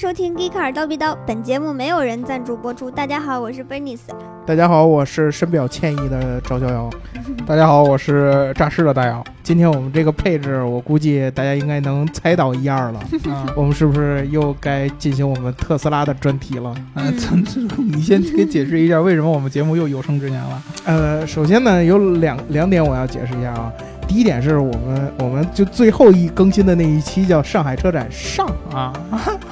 收听《g e e k a r 叨逼叨》，本节目没有人赞助播出。大家好，我是 Bernice。大家好，我是深表歉意的赵逍遥。大家好，我是诈尸的大姚。今天我们这个配置，我估计大家应该能猜到一二了。我们是不是又该进行我们特斯拉的专题了？嗯，你先给解释一下，为什么我们节目又有生之年了？呃，首先呢，有两两点我要解释一下啊。第一点是我们，我们就最后一更新的那一期叫上海车展上啊，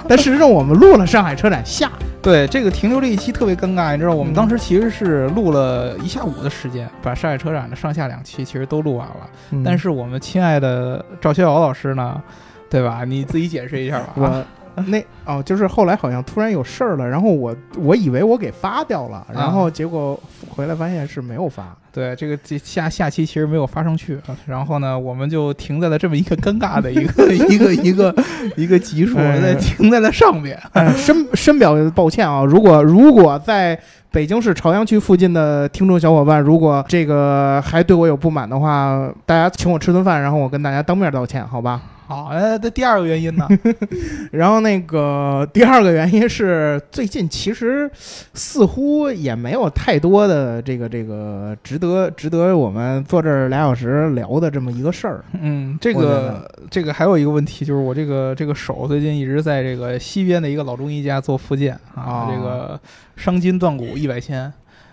但事实上我们录了上海车展下。对，这个停留这一期特别尴尬，你知道，我们当时其实是录了一下午的时间，把上海车展的上下两期其实都录完了。但是我们亲爱的赵逍遥老师呢，对吧？你自己解释一下吧。我。那哦，就是后来好像突然有事儿了，然后我我以为我给发掉了，然后结果回来发现是没有发。对，这个下下期其实没有发上去，然后呢，我们就停在了这么一个尴尬的一个 一个一个一个级数，在停在了上面。深深表抱歉啊！如果如果在北京市朝阳区附近的听众小伙伴，如果这个还对我有不满的话，大家请我吃顿饭，然后我跟大家当面道歉，好吧？好，那这第二个原因呢？然后那个第二个原因是，最近其实似乎也没有太多的这个这个值得值得我们坐这儿俩小时聊的这么一个事儿。嗯，这个这个还有一个问题就是，我这个这个手最近一直在这个西边的一个老中医家做复健啊，这个伤筋断骨一百千。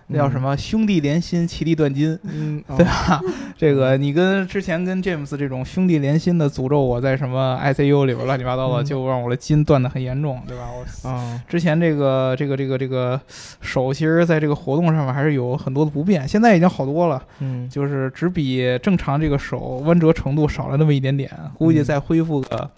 那叫什么兄弟连心，其利断金，嗯，对吧？这个你跟之前跟 James 这种兄弟连心的诅咒我在什么 ICU 里边乱七八糟的，就让我的筋断的很严重，对吧？我啊，之前这个这个这个这个手，其实在这个活动上面还是有很多的不便，现在已经好多了，嗯，就是只比正常这个手弯折程度少了那么一点点，估计再恢复个。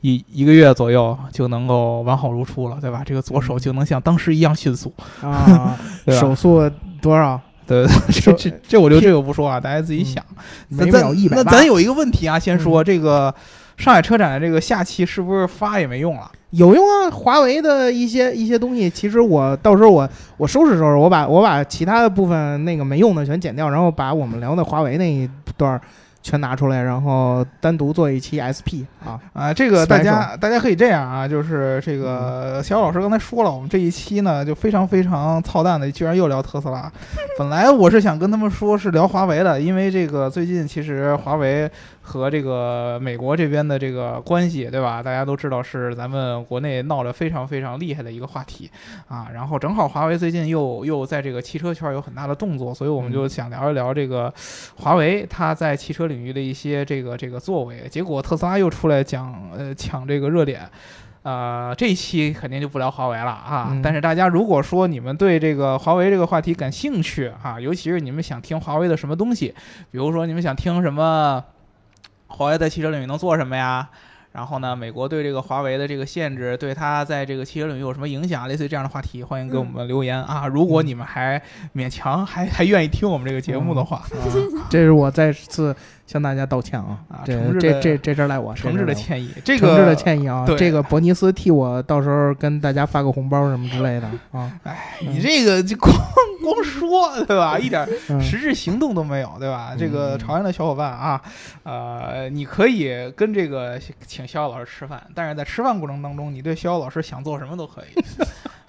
一一个月左右就能够完好如初了，对吧？这个左手就能像当时一样迅速啊！手速多少？对，这这这我就这个不说啊，大家自己想。每秒一百那咱有一个问题啊，先说这个上海车展的这个下期是不是发也没用了？有用啊！华为的一些一些东西，其实我到时候我我收拾收拾，我把我把其他的部分那个没用的全剪掉，然后把我们聊的华为那一段。全拿出来，然后单独做一期 SP 啊啊！这个大家大家可以这样啊，就是这个小老师刚才说了，我们这一期呢就非常非常操蛋的，居然又聊特斯拉。本来我是想跟他们说是聊华为的，因为这个最近其实华为。和这个美国这边的这个关系，对吧？大家都知道是咱们国内闹得非常非常厉害的一个话题啊。然后正好华为最近又又在这个汽车圈有很大的动作，所以我们就想聊一聊这个华为它在汽车领域的一些这个这个作为。结果特斯拉又出来讲呃抢这个热点，呃，这一期肯定就不聊华为了啊。但是大家如果说你们对这个华为这个话题感兴趣啊，尤其是你们想听华为的什么东西，比如说你们想听什么。华为在汽车领域能做什么呀？然后呢，美国对这个华为的这个限制，对它在这个汽车领域有什么影响？类似于这样的话题，欢迎给我们留言啊！如果你们还勉强还还愿意听我们这个节目的话，这是我再次。向大家道歉啊！啊，这这这这事赖我，诚挚的歉意，这个诚挚的歉意啊！这个伯尼斯替我到时候跟大家发个红包什么之类的啊！哎，你这个就光光说对吧？一点实质行动都没有对吧？这个朝阳的小伙伴啊，呃，你可以跟这个请逍遥老师吃饭，但是在吃饭过程当中，你对逍遥老师想做什么都可以。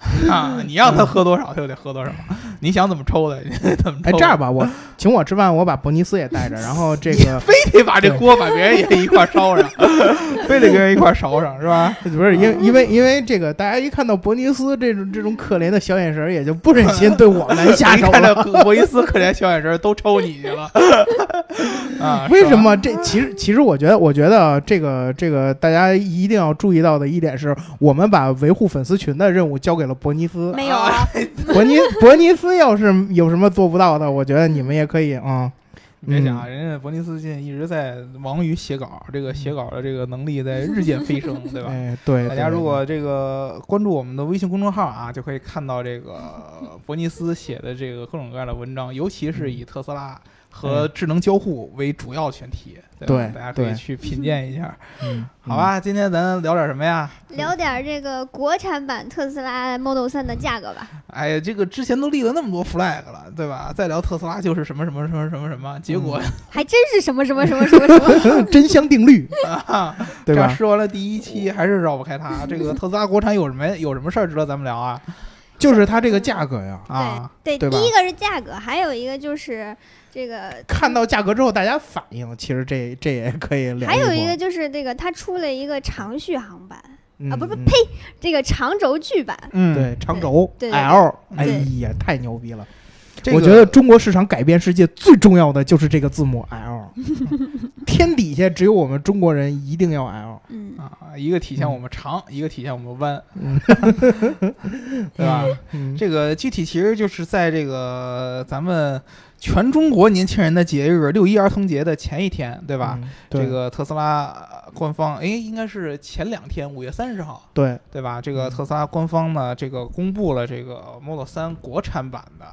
啊，你让他喝多少，他就得喝多少。你想怎么抽的，怎么抽？哎，这样吧，我请我吃饭，我把伯尼斯也带着，然后这个非得把这锅把别人也一块烧上，非得跟人一块烧上，是吧？不是，因因为因为这个，大家一看到伯尼斯这种这种可怜的小眼神，也就不忍心对我们下手。看到伯尼斯可怜小眼神，都抽你去了。啊？为什么？这其实其实，我觉得，我觉得这个这个，大家一定要注意到的一点是，我们把维护粉丝群的任务交给了。伯尼斯没有，伯尼伯尼斯要是有什么做不到的，我觉得你们也可以啊。别想，人家伯尼斯现在一直在忙于写稿，这个写稿的这个能力在日渐飞升，对吧？哎，对。大家如果这个关注我们的微信公众号啊，就可以看到这个伯尼斯写的这个各种各样的文章，尤其是以特斯拉。和智能交互为主要选题，对，大家可以去品鉴一下。嗯，好吧，今天咱聊点什么呀？聊点这个国产版特斯拉 Model 3的价格吧。哎呀，这个之前都立了那么多 flag 了，对吧？再聊特斯拉就是什么什么什么什么什么，结果 还真是什么什么什么什么什么。真香定律，啊，对吧？这样说完了第一期还是绕不开它。这个特斯拉国产有什么有什么事儿值得咱们聊啊？就是它这个价格呀，啊，对对第一个是价格，还有一个就是这个，看到价格之后大家反应，其实这这也可以聊。还有一个就是这个，它出了一个长续航版嗯啊，不是嗯呸，这个长轴距版。嗯，对长轴 L，哎呀，太牛逼了！这个我觉得中国市场改变世界最重要的就是这个字母 L，天底下只有我们中国人一定要 L，嗯，啊，一个体现我们长，一个体现我们弯，嗯，对吧？嗯，这个具体其实就是在这个咱们全中国年轻人的节日六一儿童节的前一天，对吧？嗯？对这个特斯拉呃官方，哎，应该是前两天，五月三十号，对，对吧？这个嗯特斯拉官方呢，这个公布了这个 Model 三国产版的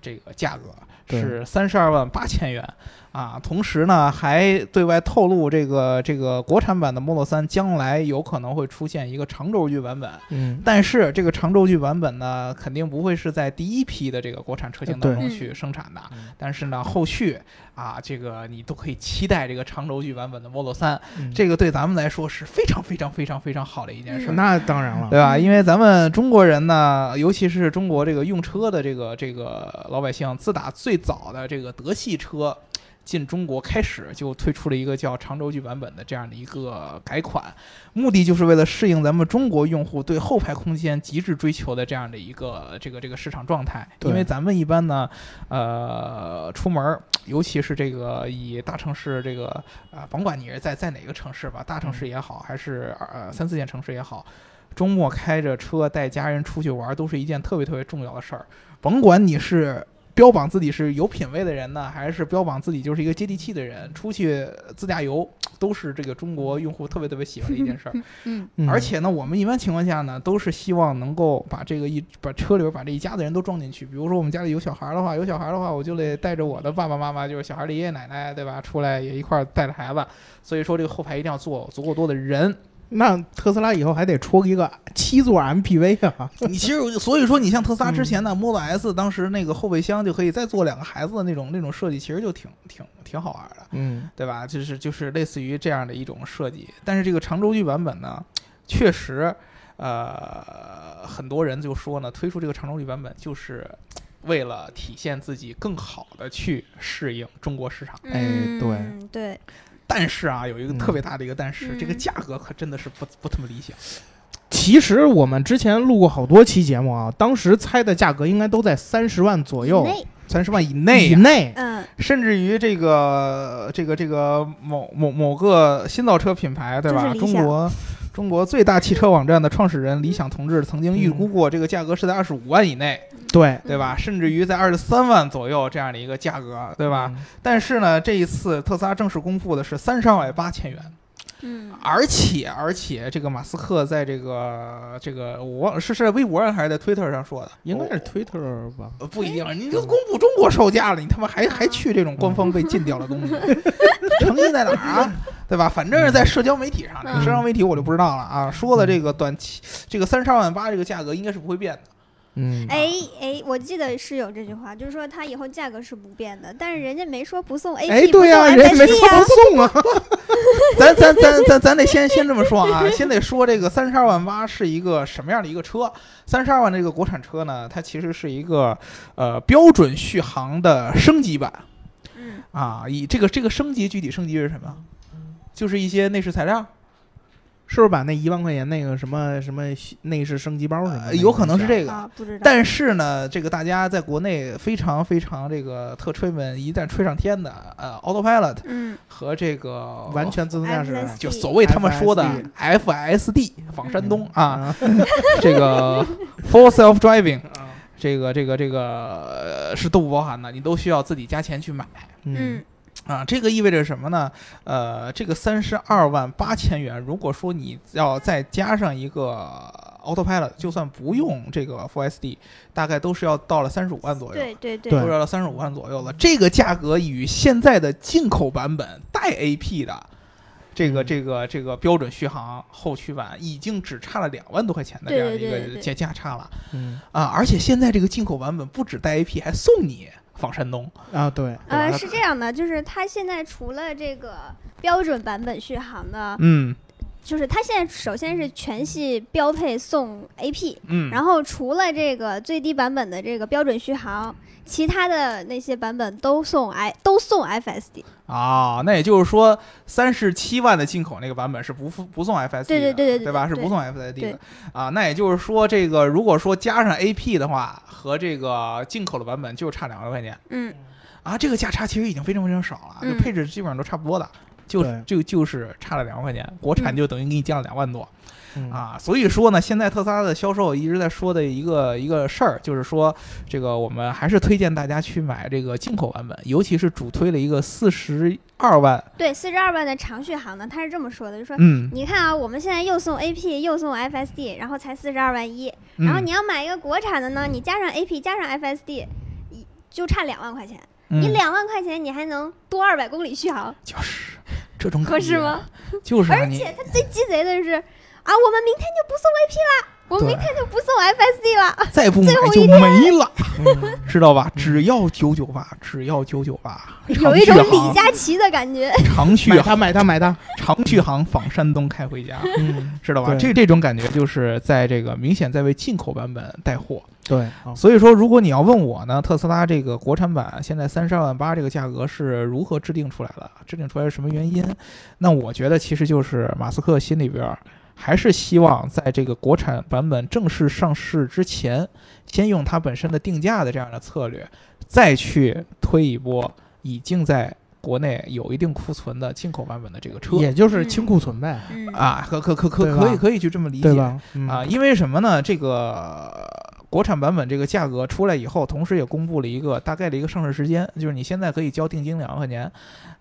这个价格是三十二万八千元啊，同时呢还对外透露，这个这个国产版的 Model 3将来有可能会出现一个长轴距版本。嗯，但是这个长轴距版本呢，肯定不会是在第一批的这个国产车型当中去生产的。嗯但是呢，后续啊，这个你都可以期待这个长轴距版本的 Model 3，嗯这个对咱们来说是非常非常非常非常好的一件事儿。那当然了，对吧？因为咱们中国人呢，尤其是中国这个用车的这个这个老百姓，自打最早的这个德系车进中国开始，就推出了一个叫长轴距版本的这样的一个改款，目的就是为了适应咱们中国用户对后排空间极致追求的这样的一个这个这个市场状态。因为咱们一般呢，呃，出门儿，尤其是这个以大城市这个啊、甭管你是在在哪个城市吧，大城市也好，还是呃三四线城市也好。周末开着车带家人出去玩，都是一件特别特别重要的事儿。甭管你是标榜自己是有品位的人呢，还是标榜自己就是一个接地气的人，出去自驾游都是这个中国用户特别特别喜欢的一件事儿。嗯嗯而且呢，我们一般情况下呢，都是希望能够把这个一把车里边把这一家子人都装进去。比如说我们家里有小孩儿的话，有小孩儿的话，我就得带着我的爸爸妈妈，就是小孩儿的爷爷奶奶，对吧？出来也一块儿带着孩子。所以说这个后排一定要坐足够多的人。那特斯拉以后还得出一个七座 MPV 啊，你其实所以说，你像特斯拉之嗯前的 Model S，当时那个后备箱就可以再坐两个孩子的那种那种设计，其实就挺挺挺好玩的，嗯对吧？就是就是类似于这样的一种设计。但是这个长轴距版本呢，确实，呃，很多人就说呢，推出这个长轴距版本就是为了体现自己更好的去适应中国市场。哎对嗯对，但是啊，有一个嗯特别大的一个但是，嗯。这个价格可真的是不不怎么理想。其实我们之前录过好多期节目啊，当时猜的价格应该都在三十万左右三十万以内呀、以内，嗯，甚至于这个这个这个某某某个新造车品牌，对吧？中国中国最大汽车网站的创始人李想同志曾经预估过这个价格是在二十五万以内，对，对吧？甚至于在二十三万左右这样的一个价格，对吧？但是呢，这一次特斯拉正式公布的是三十二万八千元，嗯，而且而且这个马斯克在这个这个我忘了是是在微博上还是在推特上说的，应该是 Twitter 吧？呃，不一定，你都公布中国售价了，你他妈还还去这种官方被禁掉的东西，诚意在哪儿啊？对吧？反正是在社交媒体上，这个嗯社交媒体我就不知道了啊。说了这个短期这个三十二万八这个价格应该是不会变的，嗯，哎哎，我记得是有这句话，就是说它以后价格是不变的，但是人家没说不送 AP，哎，对呀、呀、人没说不，送啊，咱咱咱咱咱得先先这么说啊，先得说这个三十二万八是一个什么样的一个车？三十二万这个国产车呢，它其实是一个呃标准续航的升级版嗯，啊。以这个这个升级具体升级是什么？就是一些内饰材料。是不是把那一万块钱那个什么什么内饰升级包什么？呃有可能是这个。啊，不知道，但是呢，这个大家在国内非常非常这个特吹们一旦吹上天的，呃，Autopilot 嗯，和这个完全自动驾驶就所谓他们说的 FSD 仿山东 啊，啊这个 Full Self Driving 啊这个这个这个呃是都不包含的，你都需要自己加钱去买。嗯，啊，这个意味着什么呢？呃，这个三十二万八千元，如果说你要再加上一个 Autopilot，就算不用这个 Full SD，大概都是要到了三十五万左右。对对对对都要到三十五万左右了。这个价格与现在的进口版本带 AP 的这个嗯这个这个标准续航后驱版已经只差了两万多块钱的这样一个价价差了嗯啊！而且现在这个进口版本不止带 AP，还送你仿山东。啊，对，呃，是这样的，就是它现在除了这个标准版本续航的，嗯。就是它现在首先是全系标配送 AP，嗯，然后除了这个最低版本的这个标准续航，其他的那些版本都送 i 都送 FSD。啊，那也就是说，三十七万的进口那个版本是不附不送 FSD 的，对对对对对吧？是不送 FSD 对的啊。那也就是说，这个如果说加上 AP 的话，和这个进口的版本就差两万块钱嗯，啊。这个价差其实已经非常非常少了，嗯就配置基本上都差不多的，就对就就是差了两万块钱，国产嗯就等于给你降了两万多。嗯，啊，所以说呢，现在特斯拉的销售一直在说的一个一个事儿，就是说这个我们还是推荐大家去买这个进口版本，尤其是主推了一个四十二万，对，四十二万的长续航呢，他是这么说的，就说。嗯，你看啊，我们现在又送 AP 又送 FSD，然后才四十二万一。嗯然后你要买一个国产的呢，你加上 AP 加上 FSD，一就差两万块钱。你嗯两万块钱，你还能多二百公里续航，就是这种合感觉适吗？就是而且它最鸡贼的是啊，我们明天就不送 VP 啦，我们明天就不送 FSD 了。再不买最后就一天没了，嗯知道吧？只要九九八，只要九九八，有一种李佳琦的感觉。长续航买它买它买它，长续航仿山东开回家，嗯，知道吧？这这种感觉就是在这个明显在为进口版本带货。对，啊所以说，如果你要问我呢，特斯拉这个国产版现在三十二万八这个价格是如何制定出来的？制定出来是什么原因？那我觉得其实就是马斯克心里边儿还是希望在这个国产版本正式上市之前，先用它本身的定价的这样的策略，再去推一波已经在国内有一定库存的进口版本的这个车也就是清库存呗，嗯，啊，可可可可可以可以去这么理解？嗯啊，，因为什么呢？这个国产版本这个价格出来以后，同时也公布了一个大概的一个上市时间，就是你现在可以交定金两万块钱，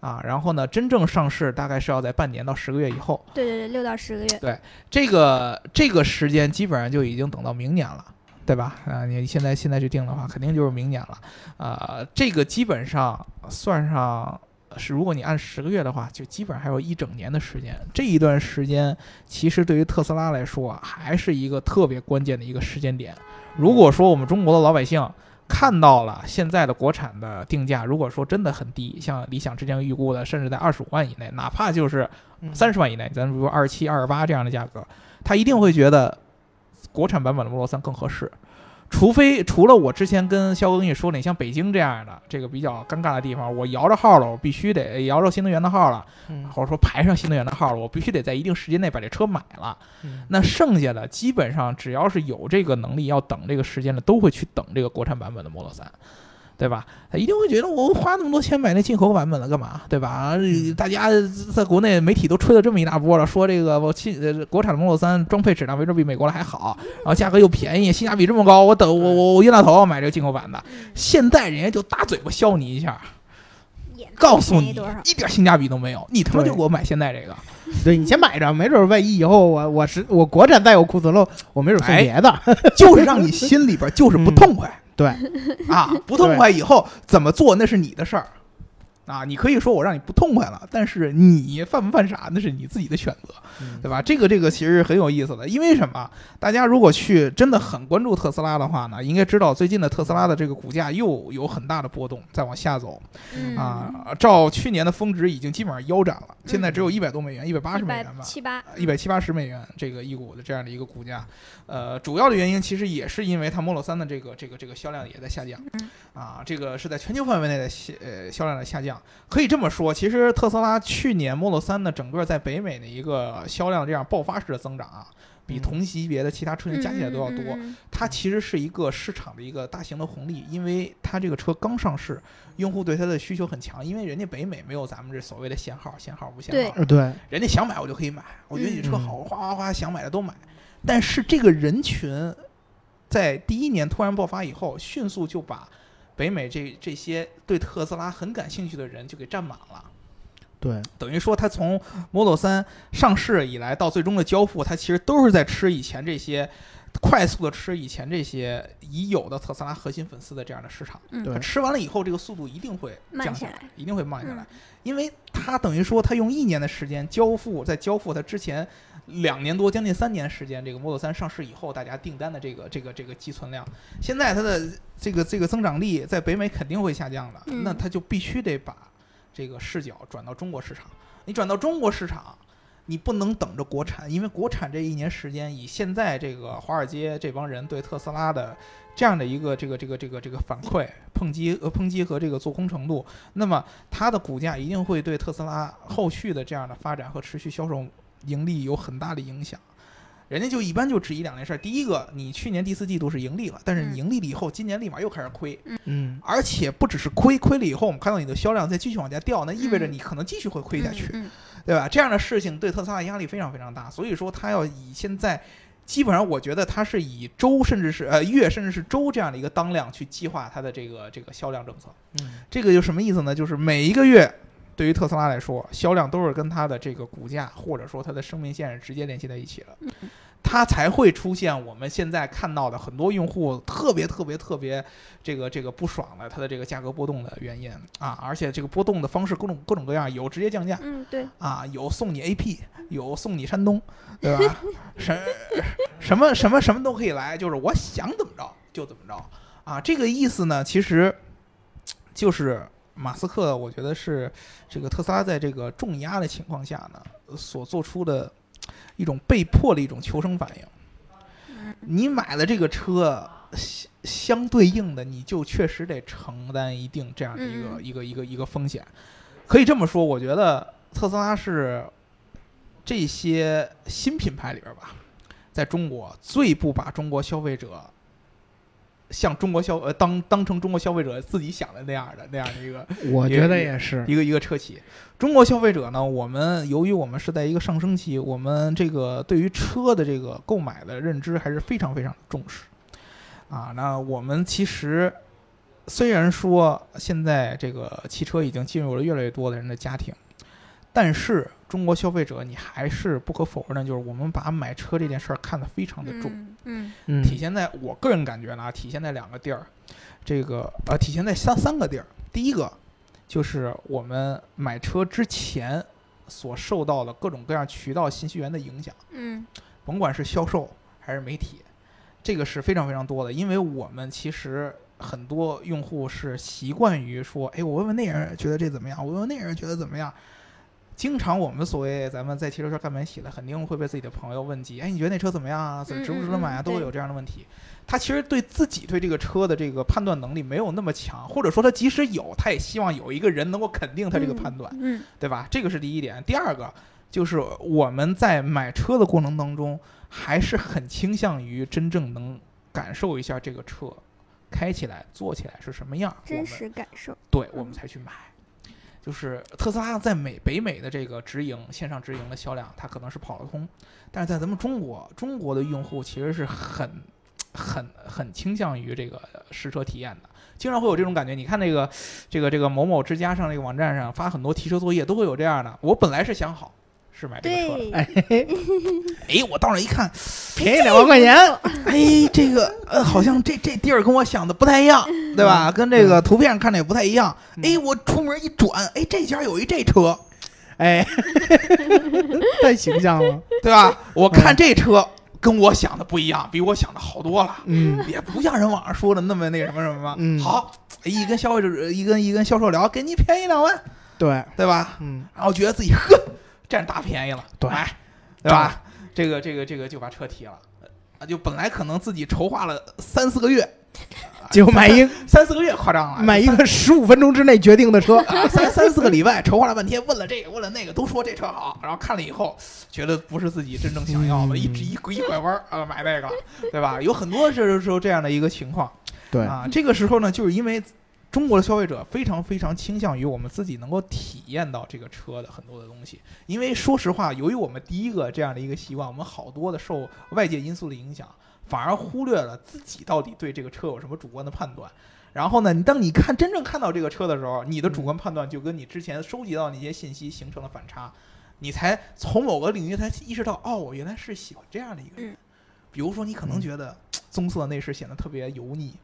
啊，然后呢，真正上市大概是要在半年到十个月以后，对对对，六到十个月。对这个这个时间基本上就已经等到明年了。对吧？啊，你现在现在去定的话，肯定就是明年了。啊，这个基本上算上是，如果你按十个月的话，就基本上还有一整年的时间。这一段时间，其实对于特斯拉来说啊，还是一个特别关键的一个时间点。如果说我们中国的老百姓看到了现在的国产的定价，如果说真的很低，像理想之前预估的，甚至在二十五万以内，哪怕就是嗯三十万以内，咱比如二十七、二十八这样的价格，他一定会觉得国产版本的 Model 3更合适。除非除了我之前跟肖哥跟你说的，你像北京这样的这个比较尴尬的地方，我摇着号了，我必须得摇着新能源的号了，嗯。或者说排上新能源的号了，我必须得在一定时间内把这车买了。嗯。那剩下的基本上只要是有这个能力要等这个时间的，都会去等这个国产版本的 Model 3，对吧？他一定会觉得我花那么多钱买那进口版本了干嘛，对吧？啊大家在国内媒体都吹了这么一大波了，说这个我进呃国产的 Model 3装配质量没准比美国的还好，然后价格又便宜，性价比这么高，我等我我我冤大头买这个进口版的。现在人家就大嘴巴削你一下，告诉你？一点性价比都没有，你他妈就给我买现在这个。对你先买着，没准万一以后我我是我国产再有库存了，我没准送哎别的。就是让你心里边就是不痛快。对 啊，不痛快以后怎么做那是你的事儿。啊，你可以说我让你不痛快了，但是你犯不犯傻那是你自己的选择，嗯对吧？这个这个其实很有意思的，因为什么？大家如果去真的很关注特斯拉的话呢，应该知道最近的特斯拉的这个股价又有很大的波动，在往下走嗯啊。照去年的峰值已经基本上腰斩了，现在只有一百多美元，一百八十美元吧。七八，一百七八十美元这个一股的这样的一个股价，呃，主要的原因其实也是因为它 Model 3的这个这个这个销量也在下降，嗯啊，这个是在全球范围内的销呃销量的下降。可以这么说，其实特斯拉去年 Model 3的整个在北美的一个销量这样爆发式的增长啊，比嗯。同级别的其他车型加起来都要多。它其实是一个市场的一个大型的红利，因为它这个车刚上市，用户对它的需求很强，因为人家北美没有咱们这所谓的限号，限号不限号，呃对，人家想买我就可以买，我觉得你车嗯。好，哗哗哗想买的都买。但是这个人群在第一年突然爆发以后，迅速就把北美这这些对特斯拉很感兴趣的人就给占满了。对，等于说，他从 Model 三上市以来到最终的交付，他其实都是在吃以前这些快速的吃以前这些已有的特斯拉核心粉丝的这样的市场。嗯对它吃完了以后，这个速度一定会慢下来降下来，一定会慢下来嗯，因为他等于说他用一年的时间交付，在交付他之前两年多，将近三年时间，这个 Model 三上市以后，大家订单的这个这个这个积存量，现在它的这个这个增长力在北美肯定会下降的，嗯那它就必须得把这个视角转到中国市场。你转到中国市场，你不能等着国产，因为国产这一年时间，以现在这个华尔街这帮人对特斯拉的这样的一个这个这个这个这个反馈、抨击呃抨击和这个做空程度，那么它的股价一定会对特斯拉后续的这样的发展和持续销售盈利有很大的影响。人家就一般就质疑两件事儿，第一个，你去年第四季度是盈利了，但是你嗯盈利了以后，今年立马又开始亏，嗯而且不只是亏，亏了以后，我们看到你的销量再继续往下掉，那意味着嗯你可能继续会亏下去。嗯对吧？这样的事情对特斯拉压力非常非常大，所以说它要以现在基本上，我觉得它是以周甚至是呃月甚至是周这样的一个当量去计划它的这个这个销量政策。嗯这个就什么意思呢？就是每一个月对于特斯拉来说，销量都是跟它的这个股价或者说它的生命线是直接联系在一起的。它才会出现我们现在看到的很多用户特别特别特别这个这个不爽的它的这个价格波动的原因啊，而且这个波动的方式各种各种各样，有直接降价，嗯，对，啊，有送你 AP，有送你山东，对吧？什什么什么什么都可以来，就是我想怎么着就怎么着啊。这个意思呢，其实就是马斯克，我觉得是这个特斯拉在这个重压的情况下呢，所做出的一种被迫的一种求生反应。嗯你买了这个车，相相对应的你就确实得承担一定这样的一个、嗯一个一个一个风险。可以这么说，我觉得特斯拉是这些新品牌里边吧，在中国最不把中国消费者像中国消呃当当成中国消费者自己想的那样的那样的一个我觉得也是，一个一个车企。中国消费者呢，我们由于我们是在一个上升期，我们这个对于车的这个购买的认知还是非常非常重视啊。那我们其实虽然说现在这个汽车已经进入了越来越多的人的家庭，但是中国消费者你还是不可否认的，就是我们把买车这件事儿看得非常的重。嗯嗯嗯体现在我个人感觉呢，体现在两个地儿，这个呃，体现在三三个地儿。第一个就是我们买车之前所受到的各种各样渠道信息源的影响，嗯甭管是销售还是媒体，这个是非常非常多的。因为我们其实很多用户是习惯于说，哎，我问问那人觉得这怎么样，我问问那人觉得怎么样。经常我们所谓咱们在汽车圈干媒体的，肯定会被自己的朋友问及，哎，你觉得那车怎么样啊？怎么值不值得买啊？都会有这样的问题。他其实对自己对这个车的这个判断能力没有那么强，或者说他即使有，他也希望有一个人能够肯定他这个判断。嗯对吧？这个是第一点。第二个就是我们在买车的过程当中，还是很倾向于真正能感受一下这个车开起来、坐起来是什么样，我真实感受，对我们才去买。就是特斯拉在美北美的这个直营线上直营的销量，它可能是跑得通，但是在咱们中国，中国的用户其实是很、很、很倾向于这个试车体验的。经常会有这种感觉，你看那个这个这个某某之家上那个网站上发很多提车作业，都会有这样的。我本来是想好是买这个车哎，哎，我到那一看，便宜两万块钱，哎，这个呃，好像这这地儿跟我想的不太一样，对吧？跟这个图片上看着也不太一样。嗯哎，我出门一转，哎，这家有一这车，哎，太形象了，对吧？我看这车跟我想的不一样，比我想的好多了，嗯也不像人网上说的那么那什么什么。嗯好，一跟消费者一跟一跟销售聊，给你便宜两万，对，对吧？嗯然后觉得自己呵占大便宜了，对买，对吧？这个这个这个就把车提了，啊，就本来可能自己筹划了三四个月，结果买一三四个月夸张了，买一个十五分钟之内决定的车，啊，三三四个礼拜筹划了半天，问了这个问了那个，都说这车好，然后看了以后，觉得不是自己真正想要的，嗯一直一一拐弯儿啊买那个，对吧？有很多是时候这样的一个情况对，啊。这个时候呢，就是因为中国的消费者非常非常倾向于我们自己能够体验到这个车的很多的东西，因为说实话，由于我们第一个这样的一个习惯，我们好多的受外界因素的影响，反而忽略了自己到底对这个车有什么主观的判断。然后呢，你当你看真正看到这个车的时候，你的主观判断就跟你之前收集到那些信息形成了反差，你才从某个领域才意识到，哦，我原来是喜欢这样的一个人，比如说，你可能觉得 棕色内饰显得特别油腻，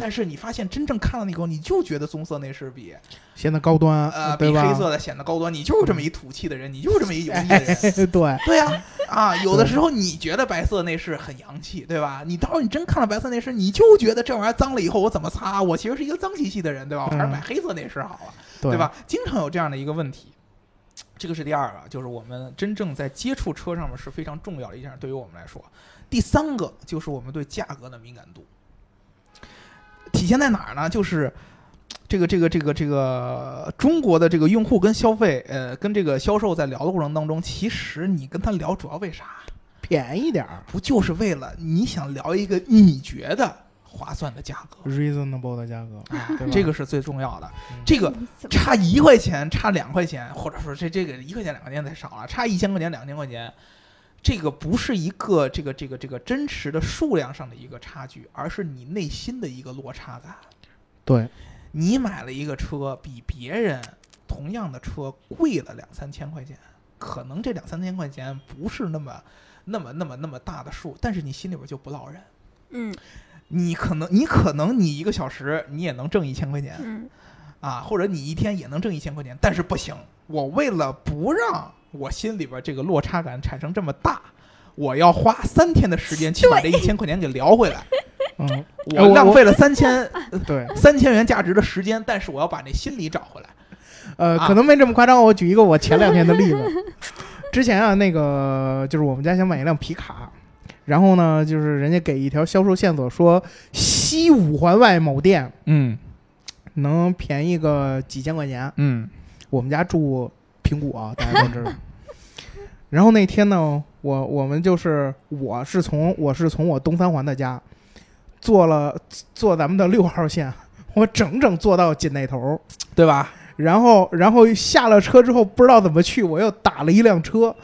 但是你发现真正看到那个，你就觉得棕色内饰比显得高端，呃比对吧？黑色的显得高端。你就是这么一土气的人，你就是这么一油腻的人。哎，对，对呀、啊，有的时候你觉得白色内饰很洋气，对吧？你到时候你真看了白色内饰，你就觉得这玩意儿脏了以后我怎么擦？我其实是一个脏兮兮的人，对吧？我还是嗯买黑色内饰好了，对对？吧？经常有这样的一个问题。这个是第二个，就是我们真正在接触车上面是非常重要的一件事，对于我们来说。第三个就是我们对价格的敏感度，体现在哪儿呢？就是这个这个这个这个中国的这个用户跟消费，呃，跟这个销售在聊的过程当中，其实你跟他聊主要为啥？便宜点儿不就是为了你想聊一个你觉得划算的价格？，reasonable 的价格，对这个是最重要的。嗯这个差一块钱，差两块钱，或者说这这个一块钱两块钱太少了，差一千块钱两千块钱，这个不是一个这个这个这个真实的数量上的一个差距，而是你内心的一个落差感。对，你买了一个车，比别人同样的车贵了两三千块钱，可能这两三千块钱不是那么那么那么那么大的数，但是你心里边就不落忍。嗯你可能你可能你一个小时你也能挣一千块钱，嗯啊，或者你一天也能挣一千块钱，但是不行，我为了不让我心里边这个落差感产生这么大，我要花三天的时间去把这一千块钱给聊回来，嗯，哎我我浪费了三千 对，三千元价值的时间，但是我要把那心理找回来。呃，啊可能没这么夸张。我举一个我前两天的例子。之前啊，那个就是我们家想买一辆皮卡，然后呢，就是人家给一条销售线索说，西五环外某店嗯能便宜个几千块钱。嗯我们家住平谷啊，大家都知道。然后那天呢，我我们就是我是从我是从我东三环的家坐了坐咱们的六号线，我整整坐到锦那头，对吧？然后然后下了车之后不知道怎么去，我又打了一辆车，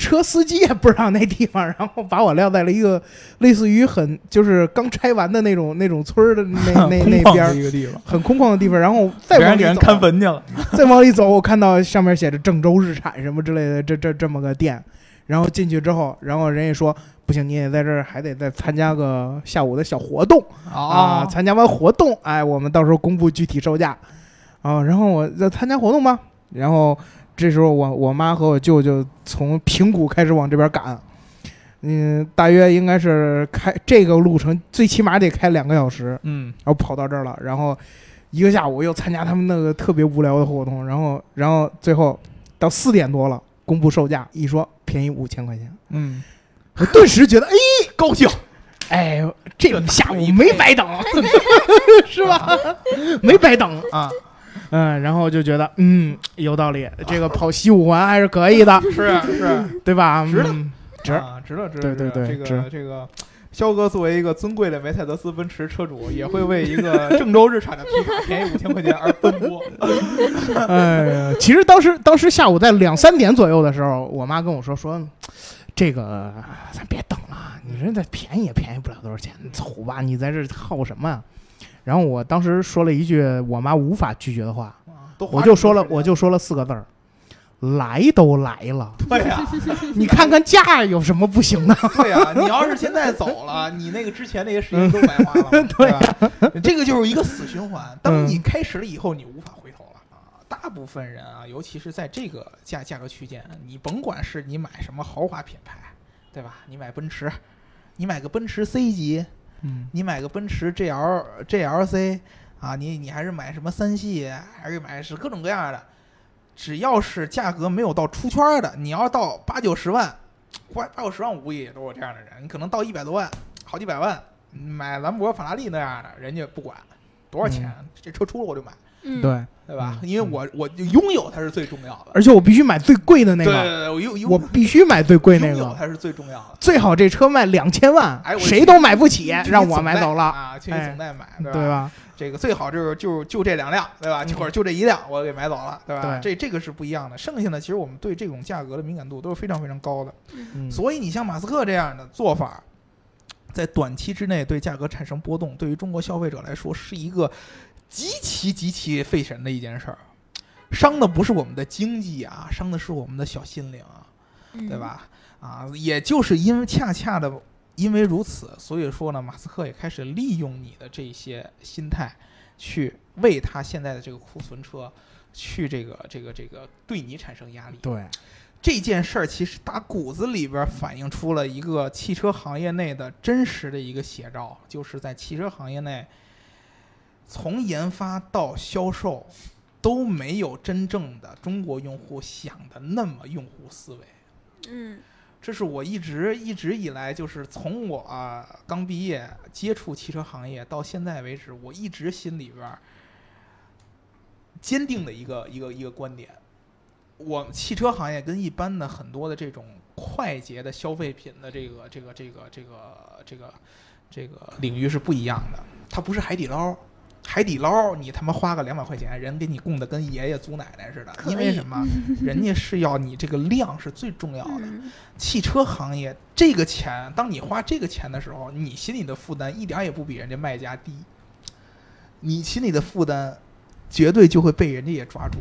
车司机也不知道那地方，然后把我撂在了一个类似于很就是刚拆完的那种那种村儿的那那 那边儿一个地方，很空旷的地方，然后再往里走看坟去了。再往里走，我看到上面写着郑州日产什么之类的，这这这么个店。然后进去之后，然后人家说不行，你也在这儿还得再参加个下午的小活动啊。参加完活动，哎，我们到时候公布具体售价啊。然后我再参加活动吧。然后这时候我我妈和我舅舅从平谷开始往这边赶，嗯，大约应该是开这个路程最起码得开两个小时。嗯然后跑到这儿了，然后一个下午又参加他们那个特别无聊的活动，然后然后最后到四点多了，公布售价，一说便宜五千块钱，嗯，我顿时觉得，哎高兴哎，这个下午没白等，是吧？没白等，啊，嗯，然后就觉得，嗯，有道理，这个跑西五环还是可以的，是啊是啊对吧？值值啊，值了值了，对对对这个这个。肖哥作为一个尊贵的梅赛德斯奔驰车主，也会为一个郑州日产的皮卡便宜五千块钱而奔波。哎呀，其实当时当时下午在两三点左右的时候，我妈跟我说说，这个咱别等了，你这这便宜也便宜不了多少钱，你走吧，你在这耗什么呀？然后我当时说了一句我妈无法拒绝的话，我就说了我就说了四个字儿，来都来了，对呀、你看看价有什么不行的？对呀、你要是现在走了，你那个之前那些时间都白花了，对吧？这个就是一个死循环。当你开始了以后，你无法回头了啊！大部分人啊，尤其是在这个价价格区间，你甭管是你买什么豪华品牌，对吧？你买奔驰，你买个奔驰 C 级，嗯。你买个奔驰 GL GLC 啊，你你还是买什么三系，还是买是各种各样的，只要是价格没有到出圈儿的，你要到八九十万，八八九十万我估计也都有这样的人，你可能到一百多万，好几百万，买兰博、法拉利那样的，人家不管多少钱，这车出了我就买，嗯，对，对吧？嗯因为我我拥有它是最重要的，而且我必须买最贵的那个，对对对，我我必须买最贵那个，拥有它是最重要的。最好这车卖两千万哎，我谁都买不起，去让我总代买走了，啊，去哎总代买，对吧？吧？这个最好就是就就这两辆，对吧？嗯或者就这一辆，我给买走了，对吧？这这个是不一样的。剩下的其实我们对这种价格的敏感度都是非常非常高的。嗯所以你像马斯克这样的做法，在短期之内对价格产生波动，对于中国消费者来说是一个极其极其费神的一件事儿。伤的不是我们的经济啊，伤的是我们的小心灵啊。嗯对？吧？啊，也就是因为恰恰的因为如此，所以说呢，马斯克也开始利用你的这些心态，去为他现在的这个库存车，去这个这个这个对你产生压力。对，这件事儿其实打骨子里边反映出了一个汽车行业内的真实的一个写照，就是在汽车行业内，从研发到销售都没有真正的中国用户想的那么用户思维。嗯这是我一直一直以来，就是从我、啊刚毕业接触汽车行业到现在为止，我一直心里边儿坚定的一个一个一个观点：我汽车行业跟一般的很多的这种快捷的消费品的这个这个这个这个这个这个领域是不一样的。它不是海底捞，海底捞你他妈花个两百块钱，人给你供的跟爷爷祖奶奶似的，因为什么？人家是要你这个量是最重要的。嗯 汽车行业这个钱，当你花这个钱的时候，你心里的负担一点儿也不比人家卖家低，你心里的负担绝对就会被人家也抓住。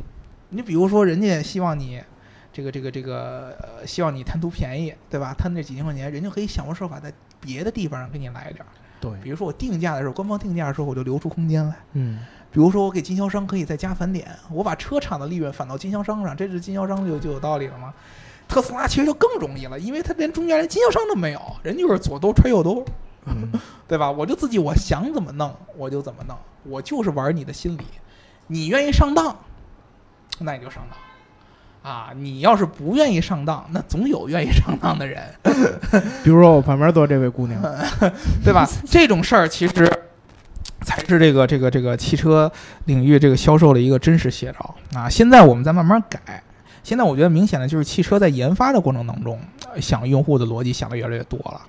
你比如说，人家希望你这个这个这个呃，希望你贪图便宜，对吧？贪那几千块钱，人家可以想方设法在别的地方给你来一点儿。对，比如说我定价的时候，官方定价的时候，我就留出空间来。嗯，比如说我给经销商可以再加返点，我把车厂的利润返到经销商上，这是经销商就就有道理了吗？特斯拉其实就更容易了，因为它连中间连经销商都没有，人就是左兜揣右兜，嗯 对吧？我就自己我想怎么弄我就怎么弄，我就是玩你的心理，你愿意上当，那你就上当。啊，你要是不愿意上当，那总有愿意上当的人，比如说我旁边坐这位姑娘，对吧？这种事儿其实才是这个这个这个汽车领域这个销售的一个真实写照啊。现在我们在慢慢改，现在我觉得明显的就是汽车在研发的过程当中，呃想用户的逻辑想的越来越多了，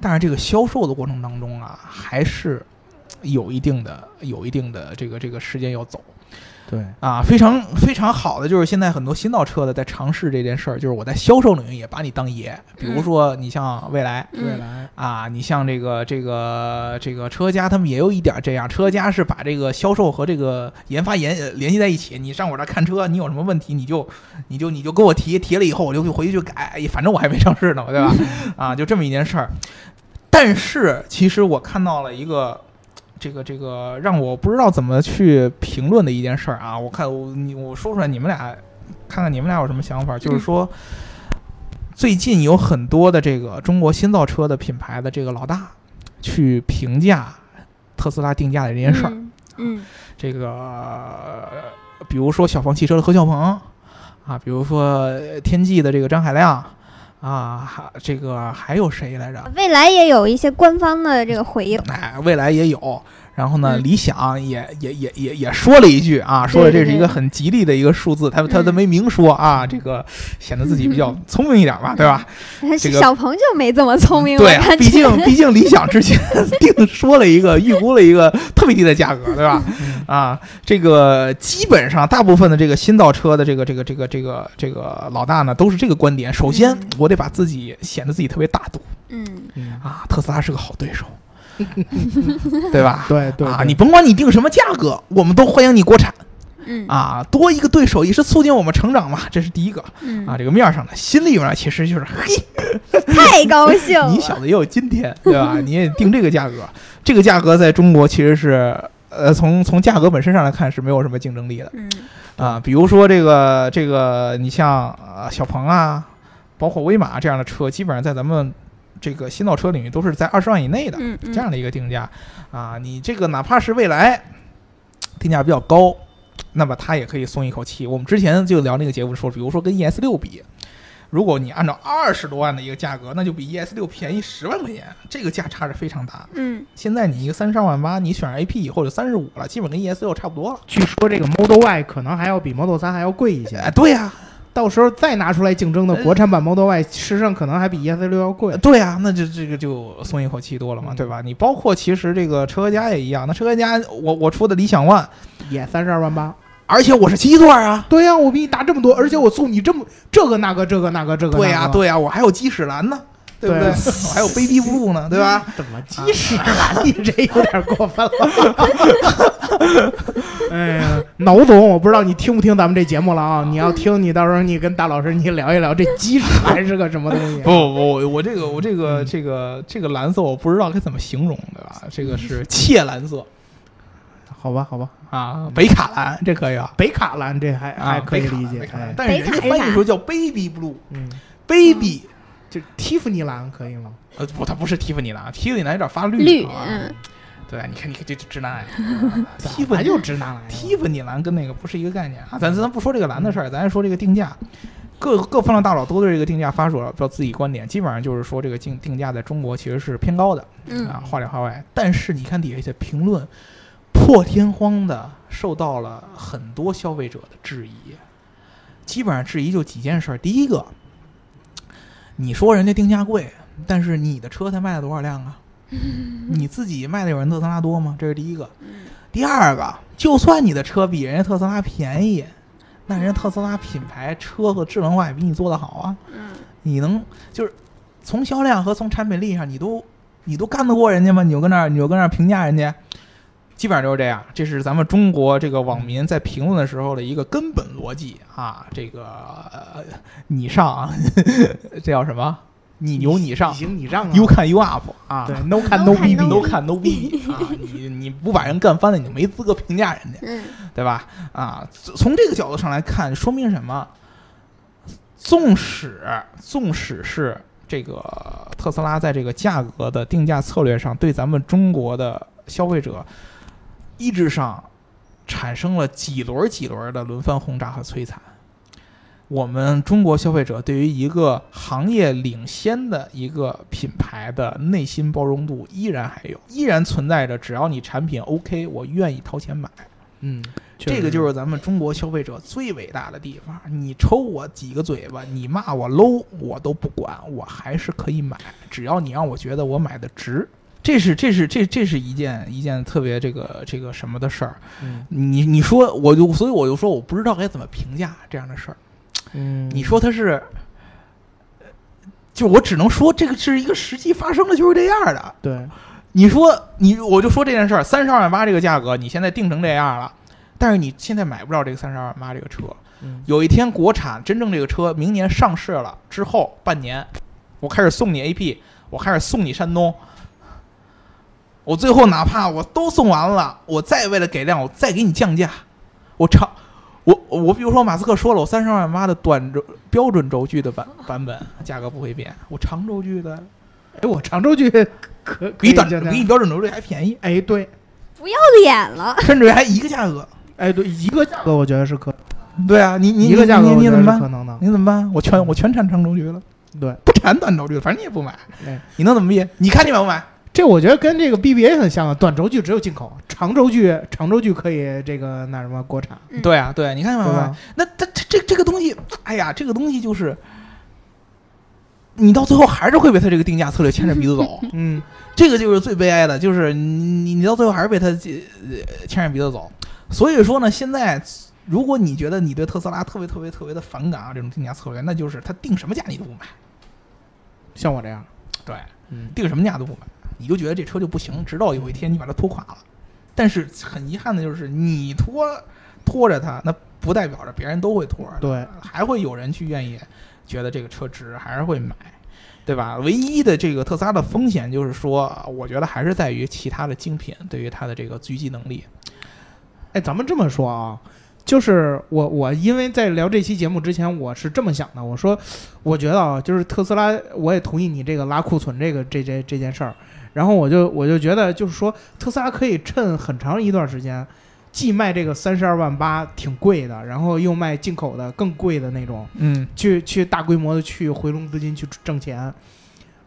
但是这个销售的过程当中啊，还是有一定的有一定的这个这个时间要走。对，啊，非常非常好的就是现在很多新造车的在尝试这件事儿，就是我在销售领域也把你当爷，比如嗯说你像蔚来，蔚来，啊，你像这个这个这个车家，他们也有一点儿这样。车家是把这个销售和这个研发研呃联系在一起。你上我这儿看车，你有什么问题，你就你就你就给我提，提了以后我就回去去改，哎反正我还没上市呢，对吧？啊，就这么一件事儿。但是其实我看到了一个。这个这个让我不知道怎么去评论的一件事儿啊！我看我你我说出来，你们俩看看你们俩有什么想法？就是说，最近有很多的这个中国新造车的品牌的这个老大去评价特斯拉定价的这件事儿。嗯嗯这个呃比如说小鹏汽车的何小鹏啊，比如说呃天际的这个张海亮啊，还这个还有谁来着？未来也有一些官方的这个回应，哎，未来也有。然后呢，嗯。理想也也也也也说了一句啊，说了这是一个很吉利的一个数字，他他他嗯没明说啊，这个显得自己比较聪明一点吧，对吧？这个小鹏就没这么聪明，对 毕竟毕竟理想之前 定说了一个预估了一个特别低的价格，对吧？啊，这个基本上大部分的这个新造车的这个这个这个这个这个老大呢，都是这个观点。首先嗯，我得把自己显得自己特别大度嗯嗯，啊，特斯拉是个好对手，对吧？对对啊，你甭管你定什么价格，我们都欢迎你国产嗯啊，多一个对手也是促进我们成长嘛，这是第一个嗯啊。这个面儿上的，心里面，其实就是嘿，太高兴了，你小子也有今天，对吧？你也定这个价格，这个价格在中国其实是，呃，从从价格本身上来看是没有什么竞争力的嗯啊。比如说这个这个，你像呃小鹏啊，包括威马这样的车，基本上在咱们这个新造车领域都是在二十万以内的这样的一个定价啊。你这个哪怕是未来定价比较高，那么它也可以松一口气。我们之前就聊那个节目说，比如说跟 ES 六比。如果你按照二十多万的一个价格，那就比 ES 六便宜十万块钱，这个价差是非常大。嗯现在你一个三十二万八，你选上 AP 以后就三十五了，基本跟 ES 六差不多了。据说这个 Model Y 可能还要比 Model 三还要贵一些，哎，对呀、到时候再拿出来竞争的国产版 Model Y，事实上可能还比 ES 六要贵。对啊、那就这个就松一口气多了嘛，嗯对吧？你包括其实这个车家也一样，那车家我我出的理想 ONE，也三十二万八。而且我是七座啊。对呀、我比你大这么多，而且我送你这么这个那个这个那个这个。对呀、那个，对呀、我还有鸡屎蓝呢，对不对？对还有 baby blue 呢，对吧？怎么鸡屎了？你这有点过分了。哎呀，脑总，我不知道你听不听咱们这节目了啊？你要听，你到时候你跟大老师你聊一聊这鸡屎还是个什么东西？不不不，我这个我这个这个这个蓝色我不知道该怎么形容，对吧？这个是切蓝色 好吧，好吧，啊，北卡蓝这可以啊，北卡蓝这还啊还可以理解但是人家翻译说叫 baby blue 嗯，baby，就蒂芙尼蓝可以吗？呃不，它不是蒂芙尼蓝，蒂芙尼蓝有点发绿绿，啊嗯，对，你看你看这这直男癌，蒂蒂芙芙尼就直男癌，蒂芙尼蓝跟那个不是一个概念啊。咱咱不说这个蓝的事儿，咱说这个定价。各各方的大佬都对这个定价发表表自己观点，基本上就是说这个定定价在中国其实是偏高的嗯啊，话里话外。但是你看底下一些评论，破天荒的受到了很多消费者的质疑，基本上质疑就几件事儿。第一个，你说人家定价贵，但是你的车才卖了多少辆啊？你自己卖的有人特斯拉多吗？这是第一个。第二个，就算你的车比人家特斯拉便宜，那人家特斯拉品牌车和智能化也比你做得好啊。嗯你能就是从销量和从产品力上，你都你都干得过人家吗？你就跟那儿你就跟那儿评价人家，基本上就是这样。这是咱们中国这个网民在评论的时候的一个根本逻辑啊。这个、呃、你上啊，这叫什么？你牛你上你行你上啊，You can you up 啊。对，no 看 No no BB，no can no B 啊，你你不把人干翻了，你就没资格评价人家。嗯对吧？啊，从从这个角度上来看，说明什么？纵使纵使是这个特斯拉在这个价格的定价策略上，对咱们中国的消费者意志上产生了几轮几轮的轮番轰炸和摧残。我们中国消费者对于一个行业领先的一个品牌的内心包容度依然还有，依然存在着，只要你产品 OK，我愿意掏钱买。嗯，这个就是咱们中国消费者最伟大的地方。你抽我几个嘴巴，你骂我 low，我都不管，我还是可以买，只要你让我觉得我买的值。这是这是这这是一件一件特别这个这个什么的事儿。嗯你你说我就所以我就说我不知道该怎么评价这样的事儿。嗯，你说他是，呃就我只能说这个是一个实际发生的，就是这样的。对，你说你我就说这件事儿，三十二万八这个价格，你现在定成这样了，但是你现在买不着这个三十二万八这个车。嗯有一天国产真正这个车明年上市了之后半年，我开始送你 AP，我开始送你山东，我最后哪怕我都送完了，我再为了给量，我再给你降价，我长。我我比如说马斯克说了，我三十二万八的短轴标准轴距的版版本价格不会变，我长轴距的哎，我长轴距可比短可以这样比你标准轴距还便宜，哎对，不要脸了，甚至于还一个价格。哎对，一个价格我觉得是可对啊，你你一个价格你我觉得你怎么办？可能的，你怎么办？我全我全产长轴距了，对，不产短轴距，反正你也不买，哎，你能怎么变？你看你买不买？这我觉得跟这个 BBA 很像啊，短轴距只有进口，长轴距长轴距可以这个那什么国产，嗯对啊，对啊，你看你买不买对吧？？那这这这这个东西，哎呀，这个东西就是，你到最后还是会被他这个定价策略牵着鼻子走，嗯，这个就是最悲哀的，就是你你你到最后还是被他呃牵着鼻子走。所以说呢，现在如果你觉得你对特斯拉特别特别特别的反感啊，这种定价策略，那就是他定什么价你都不买，像我这样，对，嗯，定什么价都不买，你就觉得这车就不行，直到有一天你把它拖垮了。但是很遗憾的就是，你拖拖着它，那不代表着别人都会拖着，对，还会有人去愿意觉得这个车值，还是会买，对吧？唯一的这个特斯拉的风险就是说，我觉得还是在于其他的精品对于它的这个狙击能力。哎，咱们这么说啊，就是我我因为在聊这期节目之前，我是这么想的，我说，我觉得啊，就是特斯拉，我也同意你这个拉库存这个这这这件事儿，然后我就我就觉得，就是说特斯拉可以趁很长一段时间，既卖这个三十二万八挺贵的，然后又卖进口的更贵的那种，嗯，去去大规模的去回笼资金去挣钱，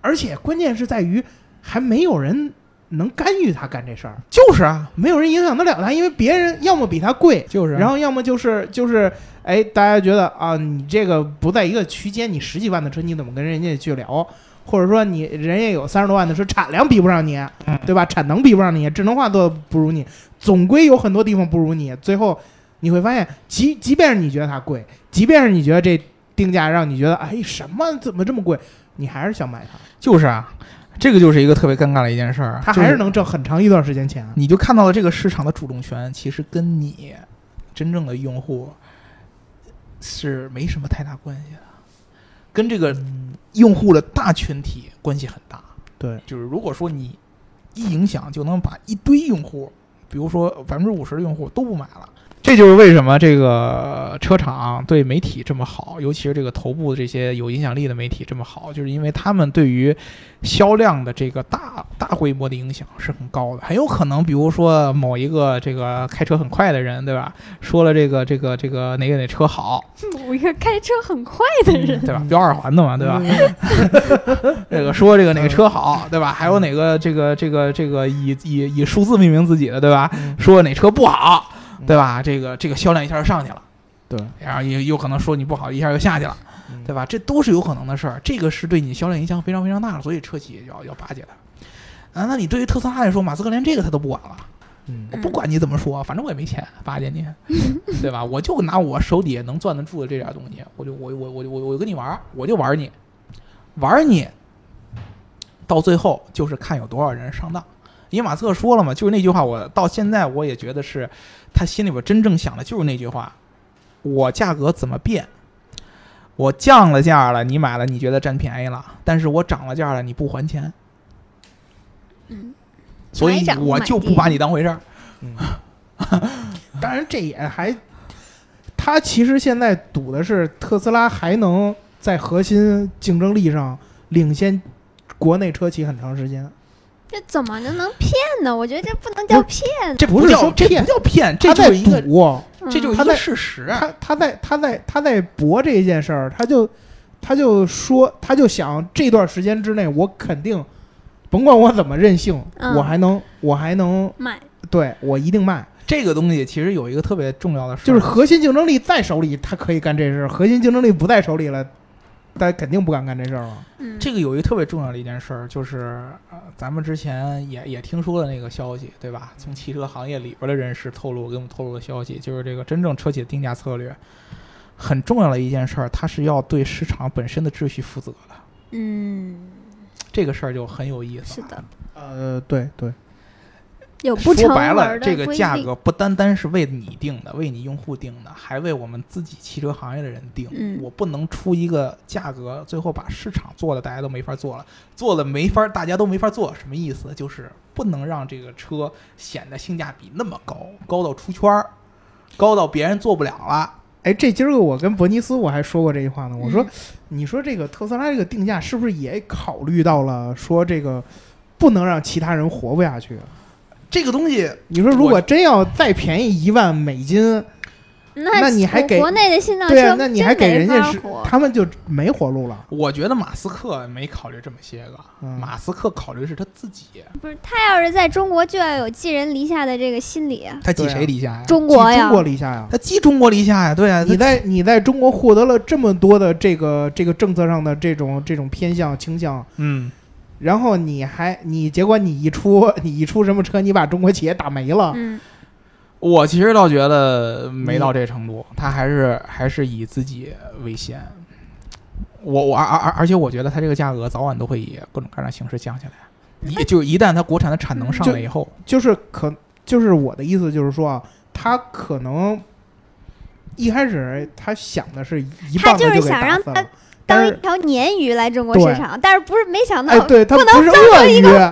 而且关键是在于还没有人能干预他干这事儿，就是啊，没有人影响得了他，因为别人要么比他贵，就是啊。然后要么就是就是，哎，大家觉得啊，你这个不在一个区间，你十几万的车你怎么跟人家去聊？或者说你人家有三十多万的车，产量比不上你，嗯对吧？产能比不上你，智能化都不如你，总归有很多地方不如你。最后你会发现，即即便是你觉得它贵，即便是你觉得这定价让你觉得，哎，什么怎么这么贵？你还是想买它，就是啊，这个就是一个特别尴尬的一件事儿，它还是能挣很长一段时间钱。你就看到了这个市场的主动权，其实跟你真正的用户是没什么太大关系的，跟这个嗯，用户的大群体关系很大。对，就是如果说你一影响就能把一堆用户，比如说百分之五十的用户都不买了。这就是为什么这个车厂对媒体这么好，尤其是这个头部这些有影响力的媒体这么好，就是因为他们对于销量的这个大大规模的影响是很高的。很有可能，比如说某一个这个开车很快的人，对吧？说了这个这个这个哪个哪车好，某一个开车很快的人，对吧？飙二环的嘛，对吧？这个说这个哪个车好，对吧？还有哪个这个这个这个以以以数字命名自己的，对吧？嗯说哪车不好，对吧？这个这个销量一下就上去了，对，然后也有可能说你不好，一下又下去了，嗯对吧？这都是有可能的事儿，这个是对你销量影响非常非常大的，所以车企要要巴结它。啊，那你对于特斯拉来说，马斯克连这个他都不管了，嗯我不管你怎么说，反正我也没钱巴结你，对吧？我就拿我手底下能攥得住的这点东西，我就我我我我我跟你玩儿，我就玩儿你，玩儿你，到最后就是看有多少人上当。因为马斯克说了嘛，就是那句话，我到现在我也觉得是他心里边真正想的就是那句话：我价格怎么变？我降了价了，你买了，你觉得占便宜了；但是我涨了价了，你不还钱，嗯，所以我就不把你当回事儿。嗯，当然这也还，他其实现在赌的是特斯拉还能在核心竞争力上领先国内车企很长时间。这怎么就能骗呢？我觉得这不能叫骗。这不是说骗不叫骗，这就是一个，赌，这就是一他在个事实。他他在他在他在博这件事儿，他就他就说他就想这段时间之内，我肯定甭管我怎么任性，嗯我还能我还能卖，对我一定卖。这个东西其实有一个特别重要的事儿，就是核心竞争力在手里，他可以干这事儿；核心竞争力不在手里了，他肯定不敢干这事儿了。嗯，这个有一个特别重要的一件事儿，就是呃，咱们之前也也听说了那个消息，对吧？从汽车行业里边的人士透露给我们透露的消息，就是这个真正车企的定价策略，很重要的一件事儿，它是要对市场本身的秩序负责的。嗯，这个事儿就很有意思了。是的，呃，对对，有不说白了，这个价格不单单是为你定的，为你用户定的，还为我们自己汽车行业的人定。嗯我不能出一个价格，最后把市场做的大家都没法做了，做了没法，大家都没法做，什么意思？就是不能让这个车显得性价比那么高，高到出圈儿，高到别人做不了了。哎，这今儿个我跟伯尼斯我还说过这句话呢。我说嗯，你说这个特斯拉这个定价是不是也考虑到了说这个不能让其他人活不下去？这个东西，你说如果真要再便宜一万美金，那那你还给国国内的新造车对啊，那你还给人家是他们就没活路了。我觉得马斯克没考虑这么些个，嗯马斯克考虑的是他自己，不是他要是在中国就要有寄人篱下的这个心理啊，他记对啊谁篱下呀？中国呀中，国篱下呀。他寄中国篱下呀，对啊，你在你在中国获得了这么多的这个这个政策上的这种这种偏向倾向，嗯。然后你还你结果你一出 你一出什么车，你把中国企业打没了，嗯，我其实倒觉得没到这程度，他还是还是以自己为先。我我而而而且我觉得它这个价格早晚都会以各种各样的形式降下来。一就一旦它国产的产能上来以后，就是可就是我的意思就是说啊，他可能一开始他想的是一他就是棒子给想让它打死了，当一条鲶鱼来中国市场，但是不是没想到哎，对他不能是当成鳄鱼，一个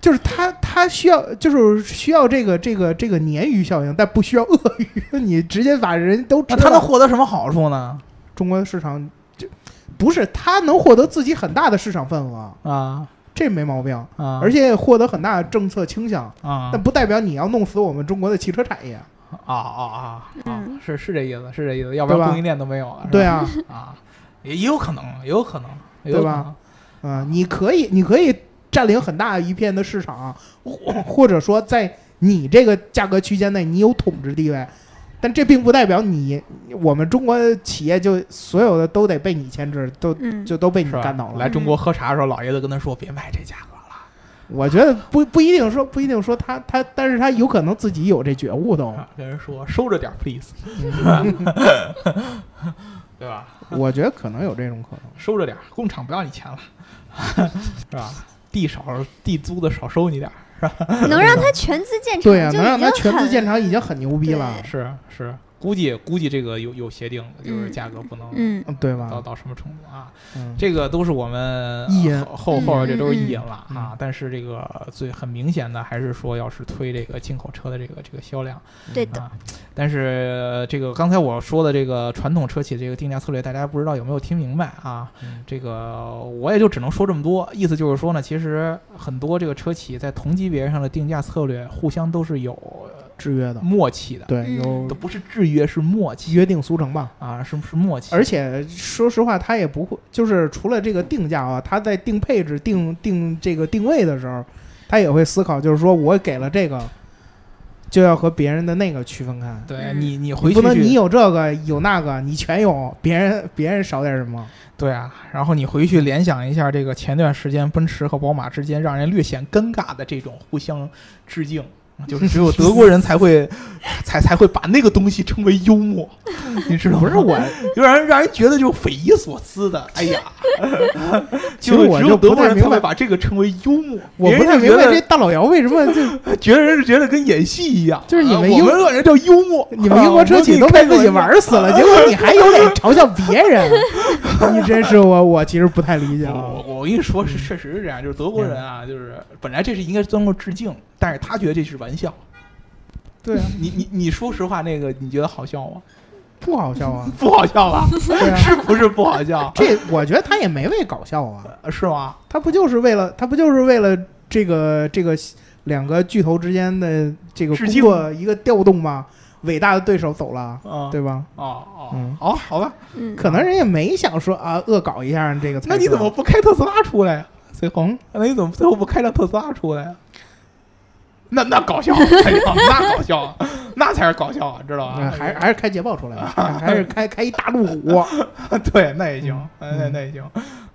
就是他他需要就是需要这个这个这个鲶鱼效应，但不需要鳄鱼，你直接把人都吃那它能。获得什么好处呢？中国的市场就不是他能获得自己很大的市场份额，啊这没毛病，啊！而且获得很大的政策倾向，啊但不代表你要弄死我们中国的汽车产业。啊啊啊啊！嗯是是这意思，是这意思，要不然供应链都没有了。是吧对啊，啊，也也有可能，也有可能，对吧可能。啊、你可以，你可以占领很大一片的市场，或或者说在你这个价格区间内你有统治地位，但这并不代表你我们中国企业就所有的都得被你牵制，都嗯，就都被你干倒了。来中国喝茶的时候，老爷子跟他说：“别卖这价格了。我觉得不不一定说不一定说他他，但是他有可能自己有这觉悟都。啊跟人说收着点儿，please。对 对吧？我觉得可能有这种可能。收着点儿，工厂不要你钱了，是吧？地少地租的少收你点儿，能让他全资建厂，对呀、就能让他全资建厂已经很牛逼了，是是，估计估计这个有有协定的，就是嗯价格不能嗯，嗯对到吧？到到什么程度啊？嗯，这个都是我们意淫后后后边这都是意淫嗯了嗯啊。但是这个最很明显的还是说，要是推这个进口车的这个这个销量对的，啊。但是呃这个刚才我说的这个传统车企这个定价策略，大家不知道有没有听明白啊？嗯这个我也就只能说这么多，意思就是说呢，其实很多这个车企在同级别上的定价策略互相都是有制约的，默契的，对，嗯有都不是制约，是默契约定俗成吧。啊，是是默契。而且说实话，他也不会，就是除了这个定价啊，他在定配置、定定这个定位的时候，他也会思考，就是说我给了这个，就要和别人的那个区分开。对嗯你，你回去不能你有这个有那个，你全有，别人别人少点什么。对啊，然后你回去联想一下这个前段时间奔驰和宝马之间让人略显尴尬的这种互相致敬，就是只有德国人才会才才会把那个东西称为幽默，你知道吗？不是我，就让人让人觉得就匪夷所思的，哎呀，其实我只有就德国人才不太明白会把这个称为幽默，我不太明白这大老姚为什么就 觉得人是觉得跟演戏一样，就是你啊们英国人叫幽默，你们英国车企都被自己玩死了，结果你还有脸嘲笑别人，你真是我我其实不太理解我啊。我我跟你说，是确实是这样，就是德国人啊，就是本来这是应该当做致敬，但是他觉得这是玩笑。对啊，你你你说实话，那个你觉得好笑吗？不好笑啊。不好笑吧？啊，是不是不好笑？这我觉得他也没为搞笑啊，呃是吗？他不就是为了他不就是为了这个这个两个巨头之间的这个工作一个调动吗？伟大的对手走了，啊，对吧？哦哦嗯，好，好吧。嗯，可能人也没想说啊恶搞一下这个。那你怎么不开特斯拉出来呀？最后，嗯那你怎么最后不开辆特斯拉出来呀？那那搞笑，哎呀那搞笑，那才是搞笑啊，知道吧？呃还是还是开捷豹出来吧，还是开开一大路虎。对，那也行，嗯那那也行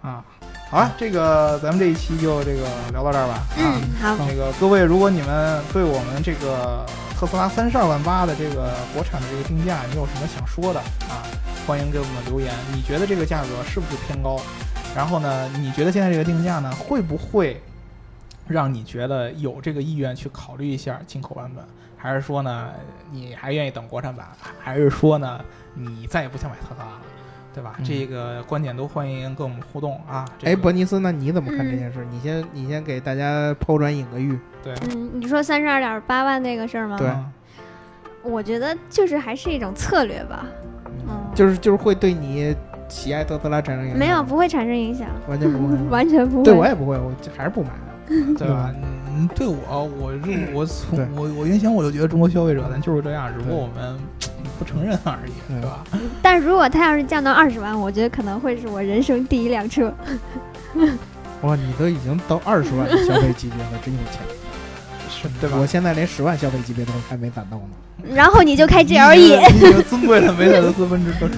啊。好啊，这个咱们这一期就这个聊到这儿吧。啊，嗯，好，那个各位，如果你们对我们这个特斯拉三十二万八的这个国产的这个定价，你有什么想说的啊？欢迎给我们留言。你觉得这个价格是不是偏高？然后呢，你觉得现在这个定价呢，会不会让你觉得有这个意愿去考虑一下进口版本？还是说呢，你还愿意等国产版？还是说呢，你再也不想买特斯拉了？对吧？嗯这个观点都欢迎跟我们互动啊！这个哎，伯尼斯，那你怎么看这件事？你先你先给大家抛砖引个玉。对，嗯，你说三十二点八万那个事儿吗？对嗯我觉得就是还是一种策略吧，嗯，就是就是会对你喜爱特斯拉产生影响？没有，不会产生影响，完全不会。完全不会。对我也不会，我还是不买。对吧？嗯，对我，我就我从我我原先我就觉得中国消费者咱就是这样，只不过我们不承认而已，对对吧？但如果他要是降到二十万，我觉得可能会是我人生第一辆车。哇，你都已经到二十万的消费级别了，真有钱，是对吧？我现在连十万消费级别都还没攒到呢。然后你就开 GLE，你就尊贵了梅赛德斯奔驰车主，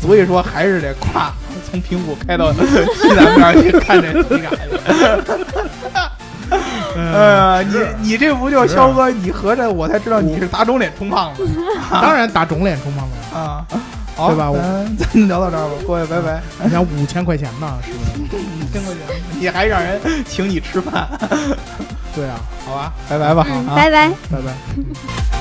所以说还是得跨从平谷开到西南边去看这皮卡去。呃，你你这不就肖哥，你合着我才知道你是打肿脸充胖子 当然打肿脸充胖子，啊！好，对吧我咱咱聊到这儿吧，各位拜拜。你想五千块钱呢，是不是？真过去，你还让人请你吃饭，对啊，好吧，拜拜吧，拜拜。拜拜。